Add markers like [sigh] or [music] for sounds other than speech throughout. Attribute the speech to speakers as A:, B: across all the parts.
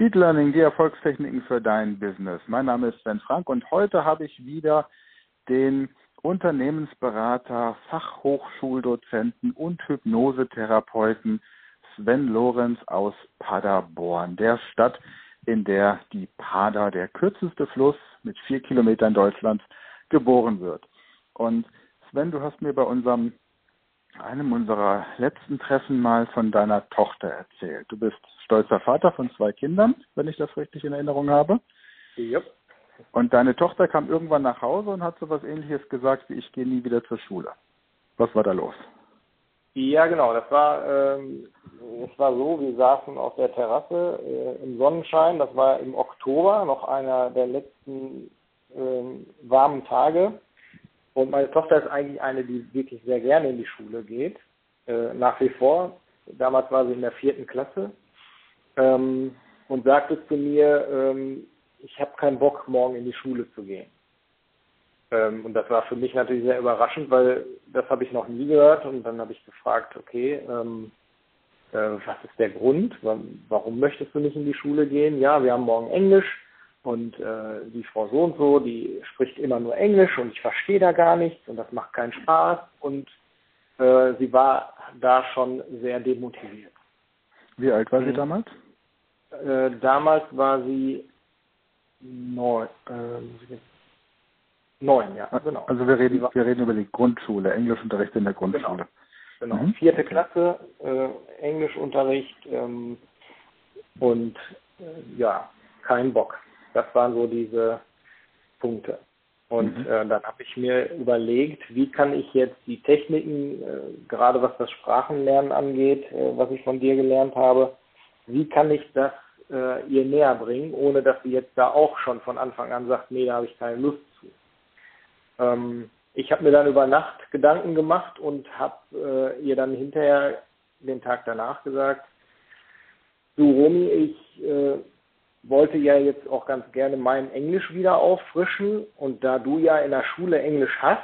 A: Speed Learning, die Erfolgstechniken für dein Business. Mein Name ist Sven Frank und heute habe ich wieder den Unternehmensberater, Fachhochschuldozenten und Hypnosetherapeuten Sven Lorenz aus Paderborn, der Stadt, in der die Pader, der kürzeste Fluss mit vier Kilometern Deutschlands, geboren wird. Und Sven, du hast mir bei unserem einem unserer letzten Treffen mal von deiner Tochter erzählt. Du bist stolzer Vater von zwei Kindern, wenn ich das richtig in Erinnerung habe.
B: Ja.
A: Und deine Tochter kam irgendwann nach Hause und hat so was ähnliches gesagt wie ich gehe nie wieder zur Schule. Was war da los?
B: Ja, genau. Das war, ähm, es war so, wir saßen auf der Terrasse äh, im Sonnenschein. Das war im Oktober, noch einer der letzten ähm, warmen Tage. Und meine Tochter ist eigentlich eine, die wirklich sehr gerne in die Schule geht, äh, nach wie vor. Damals war sie in der vierten Klasse ähm, und sagte zu mir, ähm, ich habe keinen Bock, morgen in die Schule zu gehen. Ähm, und das war für mich natürlich sehr überraschend, weil das habe ich noch nie gehört. Und dann habe ich gefragt, okay, ähm, äh, was ist der Grund? Warum möchtest du nicht in die Schule gehen? Ja, wir haben morgen Englisch und äh, die Frau so und so, die spricht immer nur Englisch und ich verstehe da gar nichts und das macht keinen Spaß und äh, sie war da schon sehr demotiviert.
A: Wie alt war sie mhm. damals?
B: Äh, damals war sie neun, äh, neun, ja,
A: genau. Also wir reden, wir reden über die Grundschule, Englischunterricht in der Grundschule.
B: Genau, genau. Mhm. vierte Klasse, äh, Englischunterricht ähm, und äh, ja, kein Bock. Das waren so diese Punkte. Und mhm. äh, dann habe ich mir überlegt, wie kann ich jetzt die Techniken, äh, gerade was das Sprachenlernen angeht, äh, was ich von dir gelernt habe, wie kann ich das äh, ihr näher bringen, ohne dass sie jetzt da auch schon von Anfang an sagt, nee, da habe ich keine Lust zu. Ähm, ich habe mir dann über Nacht Gedanken gemacht und habe äh, ihr dann hinterher den Tag danach gesagt, du Romy, ich äh, wollte ja jetzt auch ganz gerne mein Englisch wieder auffrischen und da du ja in der Schule Englisch hast,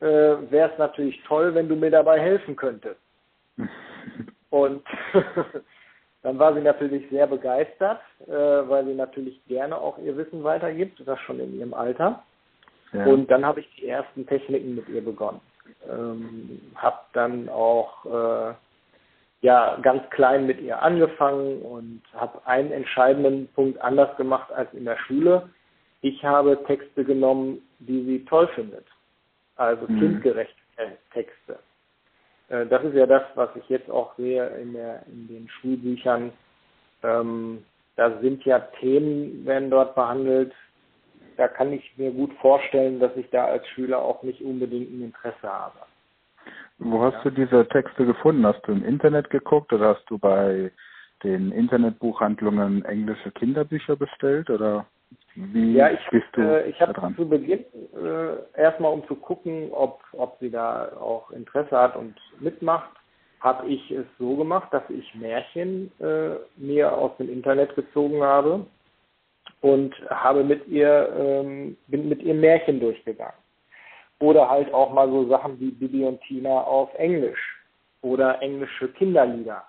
B: äh, wäre es natürlich toll, wenn du mir dabei helfen könntest. [laughs] und [laughs] dann war sie natürlich sehr begeistert, äh, weil sie natürlich gerne auch ihr Wissen weitergibt, das schon in ihrem Alter. Ja. Und dann habe ich die ersten Techniken mit ihr begonnen. Ähm, habe dann auch äh, ja ganz klein mit ihr angefangen und habe einen entscheidenden Punkt anders gemacht als in der Schule. Ich habe Texte genommen, die sie toll findet. Also mhm. kindgerechte Texte. Äh, das ist ja das, was ich jetzt auch sehe in, der, in den Schulbüchern. Ähm, da sind ja Themen, werden dort behandelt. Da kann ich mir gut vorstellen, dass ich da als Schüler auch nicht unbedingt ein Interesse habe.
A: Wo hast ja. du diese Texte gefunden? Hast du im Internet geguckt oder hast du bei den Internetbuchhandlungen englische Kinderbücher bestellt oder wie
B: ja, ich bist du äh, ich habe zu Beginn äh, erstmal um zu gucken, ob ob sie da auch Interesse hat und mitmacht, habe ich es so gemacht, dass ich Märchen äh, mir aus dem Internet gezogen habe und habe mit ihr ähm, bin mit ihr Märchen durchgegangen. Oder halt auch mal so Sachen wie Bibi und Tina auf Englisch oder englische Kinderlieder.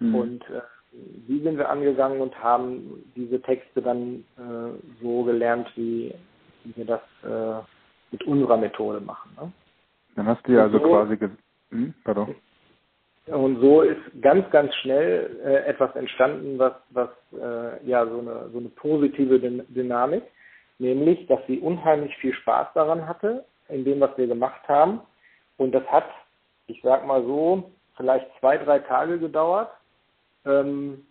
B: Mhm. Und äh, die sind wir angegangen und haben diese Texte dann äh, so gelernt, wie, wie wir das äh, mit unserer Methode machen. Ne?
A: Dann hast du ja also so, quasi. Hm, pardon.
B: Und so ist ganz, ganz schnell äh, etwas entstanden, was, was äh, ja so eine, so eine positive Dynamik, nämlich, dass sie unheimlich viel Spaß daran hatte, in dem, was wir gemacht haben. Und das hat, ich sag mal so, vielleicht zwei, drei Tage gedauert. Ähm,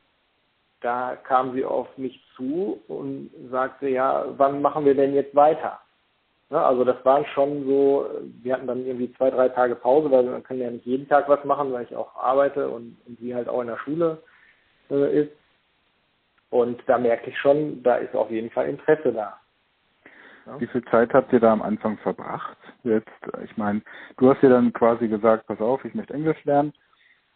B: da kam sie auf mich zu und sagte, ja, wann machen wir denn jetzt weiter? Ja, also das waren schon so, wir hatten dann irgendwie zwei, drei Tage Pause, weil man kann ja nicht jeden Tag was machen, weil ich auch arbeite und, und sie halt auch in der Schule äh, ist. Und da merke ich schon, da ist auf jeden Fall Interesse da.
A: Ja. Wie viel Zeit habt ihr da am Anfang verbracht? Jetzt, ich meine, du hast dir dann quasi gesagt, pass auf, ich möchte Englisch lernen.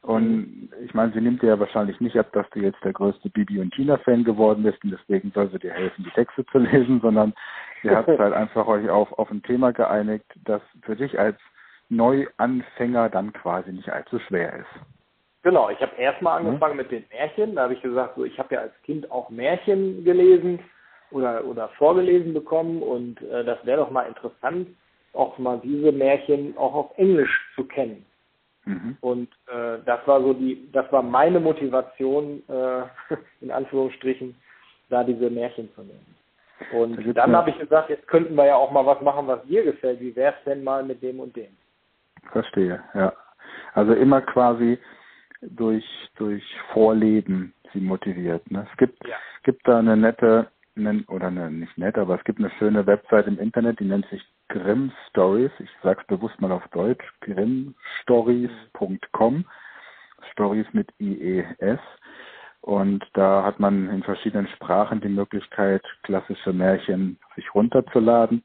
A: Und mhm. ich meine, sie nimmt dir ja wahrscheinlich nicht ab, dass du jetzt der größte Bibi und Tina-Fan geworden bist und deswegen soll sie dir helfen, die Texte zu lesen, [laughs] sondern ihr habt [laughs] halt einfach euch auf, auf ein Thema geeinigt, das für dich als Neuanfänger dann quasi nicht allzu schwer ist.
B: Genau, ich habe erstmal angefangen mhm. mit den Märchen. Da habe ich gesagt, so ich habe ja als Kind auch Märchen gelesen oder oder vorgelesen bekommen und äh, das wäre doch mal interessant, auch mal diese Märchen auch auf Englisch zu kennen. Mhm. Und äh, das war so die, das war meine Motivation, äh, [laughs] in Anführungsstrichen, da diese Märchen zu nehmen. Und dann habe ich gesagt, jetzt könnten wir ja auch mal was machen, was dir gefällt. Wie wäre es denn mal mit dem und dem?
A: Verstehe, ja. Also immer quasi durch durch Vorleben sie motiviert. Ne? Es gibt ja. gibt da eine nette oder eine, nicht nett, aber es gibt eine schöne Website im Internet, die nennt sich Grimm Stories. Ich sag's bewusst mal auf Deutsch, grimmstories.com. Stories mit IES. Und da hat man in verschiedenen Sprachen die Möglichkeit, klassische Märchen sich runterzuladen.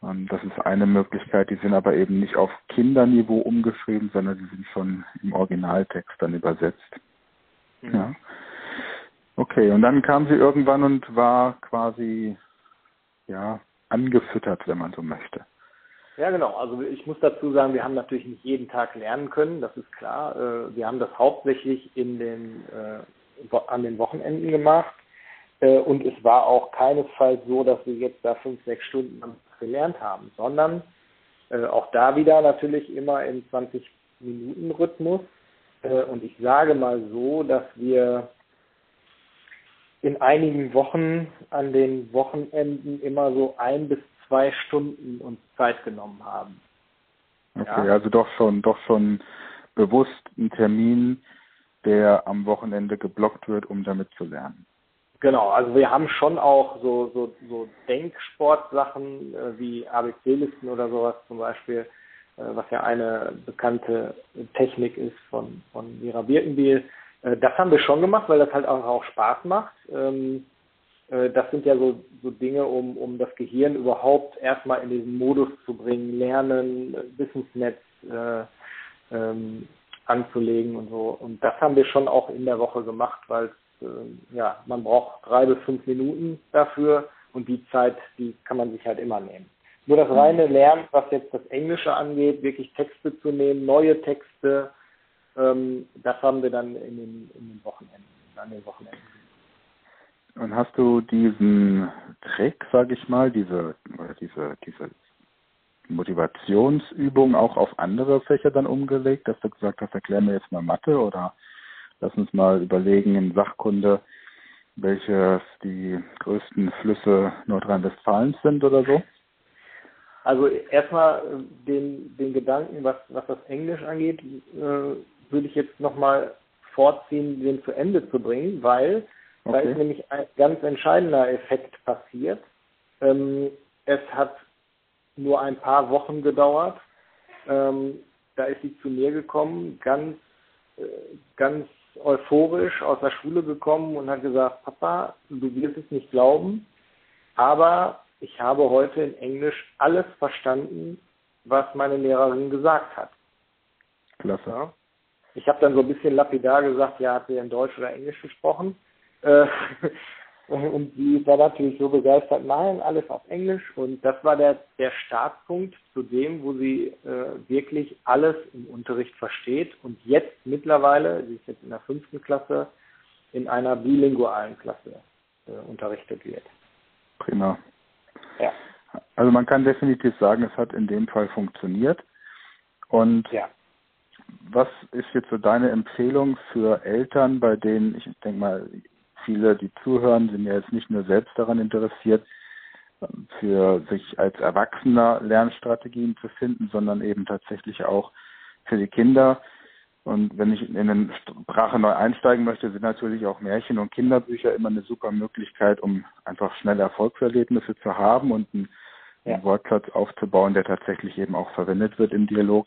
A: Und das ist eine Möglichkeit, die sind aber eben nicht auf Kinderniveau umgeschrieben, sondern die sind schon im Originaltext dann übersetzt. Mhm. Ja. Okay, und dann kam sie irgendwann und war quasi ja angefüttert, wenn man so möchte.
B: Ja, genau. Also ich muss dazu sagen, wir haben natürlich nicht jeden Tag lernen können, das ist klar. Äh, wir haben das hauptsächlich in den, äh, an den Wochenenden gemacht. Äh, und es war auch keinesfalls so, dass wir jetzt da fünf, sechs Stunden gelernt haben, sondern auch da wieder natürlich immer im 20-Minuten-Rhythmus. Und ich sage mal so, dass wir in einigen Wochen an den Wochenenden immer so ein bis zwei Stunden uns Zeit genommen haben.
A: Okay, ja? also doch schon, doch schon bewusst ein Termin, der am Wochenende geblockt wird, um damit zu lernen.
B: Genau, also wir haben schon auch so, so, so Denksportsachen äh, wie ABC-Listen oder sowas zum Beispiel, äh, was ja eine bekannte Technik ist von, von Mira Birkenbiel. Äh, das haben wir schon gemacht, weil das halt auch, auch Spaß macht. Ähm, äh, das sind ja so, so Dinge, um, um das Gehirn überhaupt erstmal in diesen Modus zu bringen, lernen, Wissensnetz äh, ähm, anzulegen und so. Und das haben wir schon auch in der Woche gemacht, weil äh, ja, man braucht drei bis fünf Minuten dafür und die Zeit, die kann man sich halt immer nehmen. Nur das reine Lernen, was jetzt das Englische angeht, wirklich Texte zu nehmen, neue Texte, das haben wir dann in den, in den Wochenenden, an den Wochenenden
A: und hast du diesen Trick, sage ich mal, diese oder diese diese Motivationsübung auch auf andere Fächer dann umgelegt, dass du gesagt hast, erklär mir jetzt mal Mathe oder lass uns mal überlegen in Sachkunde, welches die größten Flüsse Nordrhein-Westfalens sind oder so?
B: Also erstmal den, den Gedanken, was, was das Englisch angeht, äh, würde ich jetzt nochmal vorziehen, den zu Ende zu bringen, weil Okay. Da ist nämlich ein ganz entscheidender Effekt passiert. Ähm, es hat nur ein paar Wochen gedauert. Ähm, da ist sie zu mir gekommen, ganz, äh, ganz euphorisch aus der Schule gekommen und hat gesagt, Papa, du wirst es nicht glauben, aber ich habe heute in Englisch alles verstanden, was meine Lehrerin gesagt hat.
A: Klasse. Ja.
B: Ich habe dann so ein bisschen lapidar gesagt, ja, hat sie in Deutsch oder Englisch gesprochen? Äh, [laughs] und sie war natürlich so begeistert, nein, alles auf Englisch. Und das war der, der Startpunkt zu dem, wo sie äh, wirklich alles im Unterricht versteht. Und jetzt mittlerweile, sie ist jetzt in der fünften Klasse, in einer bilingualen Klasse äh, unterrichtet wird.
A: Prima. Ja. Also man kann definitiv sagen, es hat in dem Fall funktioniert. Und ja was ist jetzt so deine Empfehlung für Eltern, bei denen, ich denke mal, viele, die zuhören, sind ja jetzt nicht nur selbst daran interessiert, für sich als Erwachsener Lernstrategien zu finden, sondern eben tatsächlich auch für die Kinder. Und wenn ich in eine Sprache neu einsteigen möchte, sind natürlich auch Märchen und Kinderbücher immer eine super Möglichkeit, um einfach schnelle Erfolgserlebnisse zu haben und einen, ja. Wortplatz aufzubauen, der tatsächlich eben auch verwendet wird im Dialog.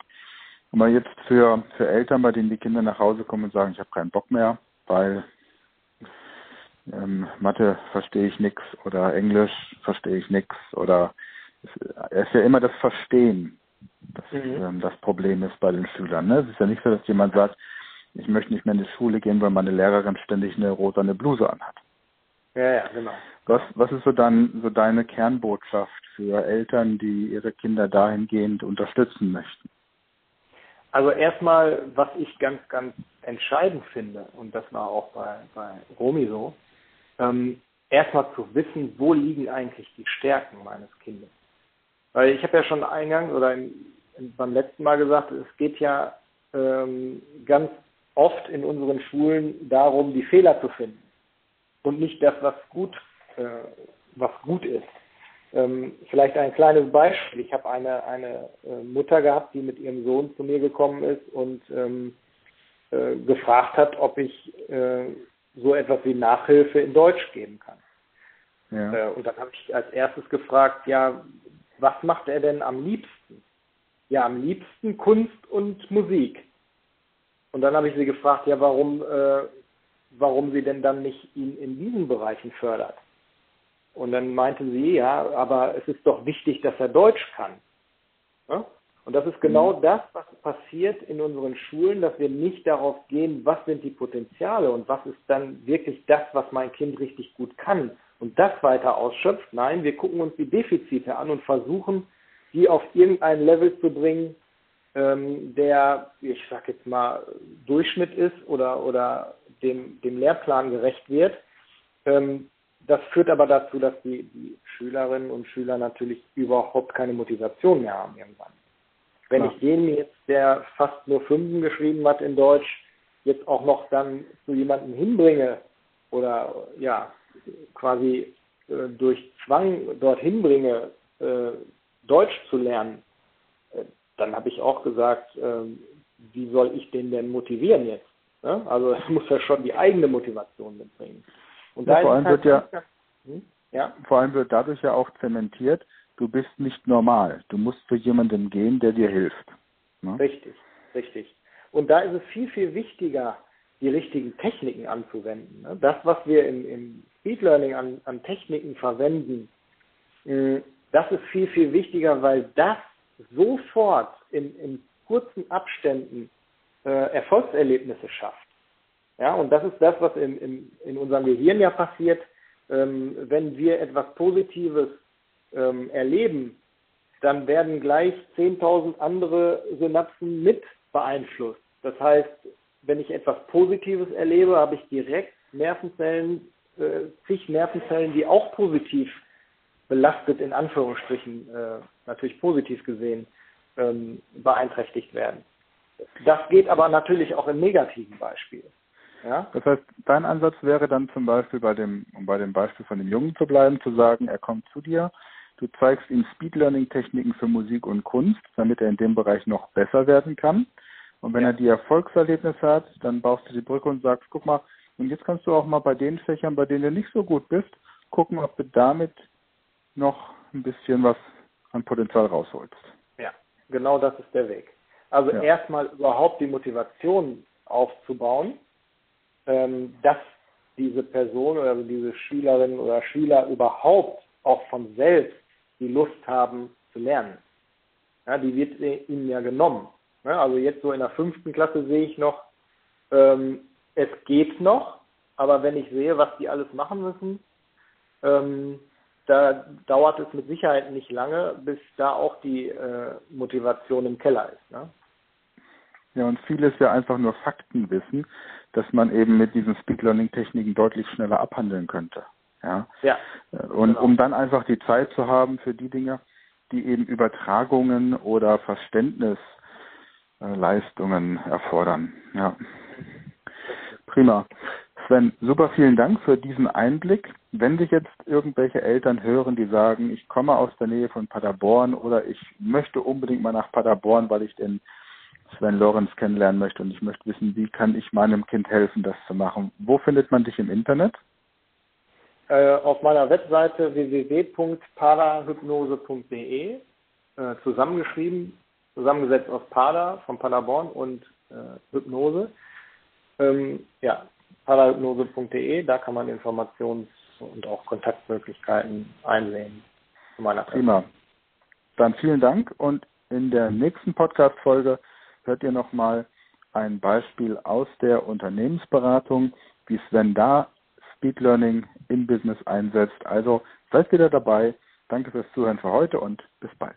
A: Aber jetzt für, für Eltern, bei denen die Kinder nach Hause kommen und sagen, ich habe keinen Bock mehr, weil ähm, Mathe verstehe ich nix oder Englisch verstehe ich nix oder es ist ja immer das Verstehen, das mhm. ähm, das Problem ist bei den Schülern. Ne? Es ist ja nicht so, dass jemand sagt, ich möchte nicht mehr in die Schule gehen, weil meine Lehrerin ständig eine rosane Bluse anhat.
B: Ja, ja, genau.
A: Was, was ist so dann so deine Kernbotschaft für Eltern, die ihre Kinder dahingehend unterstützen möchten?
B: Also erstmal, was ich ganz, ganz entscheidend finde, und das war auch bei, bei Romy so, ähm, erstmal zu wissen, wo liegen eigentlich die Stärken meines Kindes. Weil ich habe ja schon eingangs oder in, beim letzten Mal gesagt, es geht ja ähm, ganz oft in unseren Schulen darum, die Fehler zu finden und nicht das, was gut, äh, was gut ist. Ähm, vielleicht ein kleines Beispiel. Ich habe eine, eine äh, Mutter gehabt, die mit ihrem Sohn zu mir gekommen ist und ähm, äh, gefragt hat, ob ich äh, so etwas wie Nachhilfe in Deutsch geben kann. Ja. Äh, und dann habe ich als erstes gefragt, ja, was macht er denn am liebsten? Ja, am liebsten Kunst und Musik. Und dann habe ich sie gefragt, ja, warum, äh, warum sie denn dann nicht ihn in diesen Bereichen fördert. Und dann meinte sie, ja, aber es ist doch wichtig, dass er Deutsch kann. Ja? Und das ist genau mhm. das, was passiert in unseren Schulen, dass wir nicht darauf gehen, was sind die Potenziale und was ist dann wirklich das, was mein Kind richtig gut kann und das weiter ausschöpft. Nein, wir gucken uns die Defizite an und versuchen, die auf irgendein Level zu bringen, ähm, der, ich sag jetzt mal, Durchschnitt ist oder, oder dem, dem Lehrplan gerecht wird. Ähm, das führt aber dazu, dass die, die Schülerinnen und Schüler natürlich überhaupt keine Motivation mehr haben irgendwann. Wenn ja. ich den jetzt, der fast nur Fünfen geschrieben hat in Deutsch, jetzt auch noch dann zu jemandem hinbringe oder ja, quasi äh, durch Zwang dorthin bringe, äh, Deutsch zu lernen, äh, dann habe ich auch gesagt, ähm, wie soll ich den denn motivieren jetzt? Ne? Also es [laughs] muss ja schon die eigene Motivation mitbringen.
A: Und ja, vor allem halt wird ja, hm? ja, vor allem wird dadurch ja auch zementiert, du bist nicht normal. Du musst zu jemandem gehen, der dir hilft.
B: Ne? Richtig, richtig. Und da ist es viel, viel wichtiger, die richtigen Techniken anzuwenden. Ne? Das, was wir im, im Speed Learning an, an Techniken verwenden, hm, das ist viel, viel wichtiger, weil das sofort in, in kurzen Abständen äh, Erfolgserlebnisse schafft. Ja, und das ist das, was in, in, in unserem Gehirn ja passiert. Ähm, wenn wir etwas Positives ähm, erleben, dann werden gleich 10.000 andere Synapsen mit beeinflusst. Das heißt, wenn ich etwas Positives erlebe, habe ich direkt Nervenzellen, äh, zig Nervenzellen, die auch positiv belastet, in Anführungsstrichen, äh, natürlich positiv gesehen, ähm, beeinträchtigt werden. Das geht aber natürlich auch im negativen Beispiel.
A: Ja? Das heißt, dein Ansatz wäre dann zum Beispiel bei dem, um bei dem Beispiel von dem Jungen zu bleiben, zu sagen, er kommt zu dir, du zeigst ihm Speed Learning Techniken für Musik und Kunst, damit er in dem Bereich noch besser werden kann. Und wenn ja. er die Erfolgserlebnisse hat, dann baust du die Brücke und sagst, guck mal, und jetzt kannst du auch mal bei den Fächern, bei denen du nicht so gut bist, gucken, ob du damit noch ein bisschen was an Potenzial rausholst.
B: Ja, genau das ist der Weg. Also ja. erstmal überhaupt die Motivation aufzubauen, ähm, dass diese Person oder diese Schülerin oder Schüler überhaupt auch von selbst die Lust haben zu lernen. Ja, die wird ihnen ja genommen. Ja, also jetzt so in der fünften Klasse sehe ich noch, ähm, es geht noch, aber wenn ich sehe, was die alles machen müssen, ähm, da dauert es mit Sicherheit nicht lange, bis da auch die äh, Motivation im Keller ist. Ne?
A: Ja, und vieles ja einfach nur Faktenwissen, dass man eben mit diesen Speed Learning Techniken deutlich schneller abhandeln könnte. Ja. ja und genau. um dann einfach die Zeit zu haben für die Dinge, die eben Übertragungen oder Verständnisleistungen erfordern. Ja. Prima. Sven, super vielen Dank für diesen Einblick. Wenn sich jetzt irgendwelche Eltern hören, die sagen, ich komme aus der Nähe von Paderborn oder ich möchte unbedingt mal nach Paderborn, weil ich den Sven Lorenz kennenlernen möchte und ich möchte wissen, wie kann ich meinem Kind helfen, das zu machen. Wo findet man dich im Internet?
B: Äh, auf meiner Webseite www.parahypnose.de äh, zusammengeschrieben, zusammengesetzt aus Pada von Paderborn und äh, Hypnose. Ähm, ja, parahypnose.de, da kann man Informations- und auch Kontaktmöglichkeiten einsehen.
A: Prima. Dann vielen Dank und in der nächsten Podcast-Folge hört ihr nochmal ein Beispiel aus der Unternehmensberatung, wie Sven da Speed Learning im Business einsetzt. Also seid wieder dabei. Danke fürs Zuhören für heute und bis bald.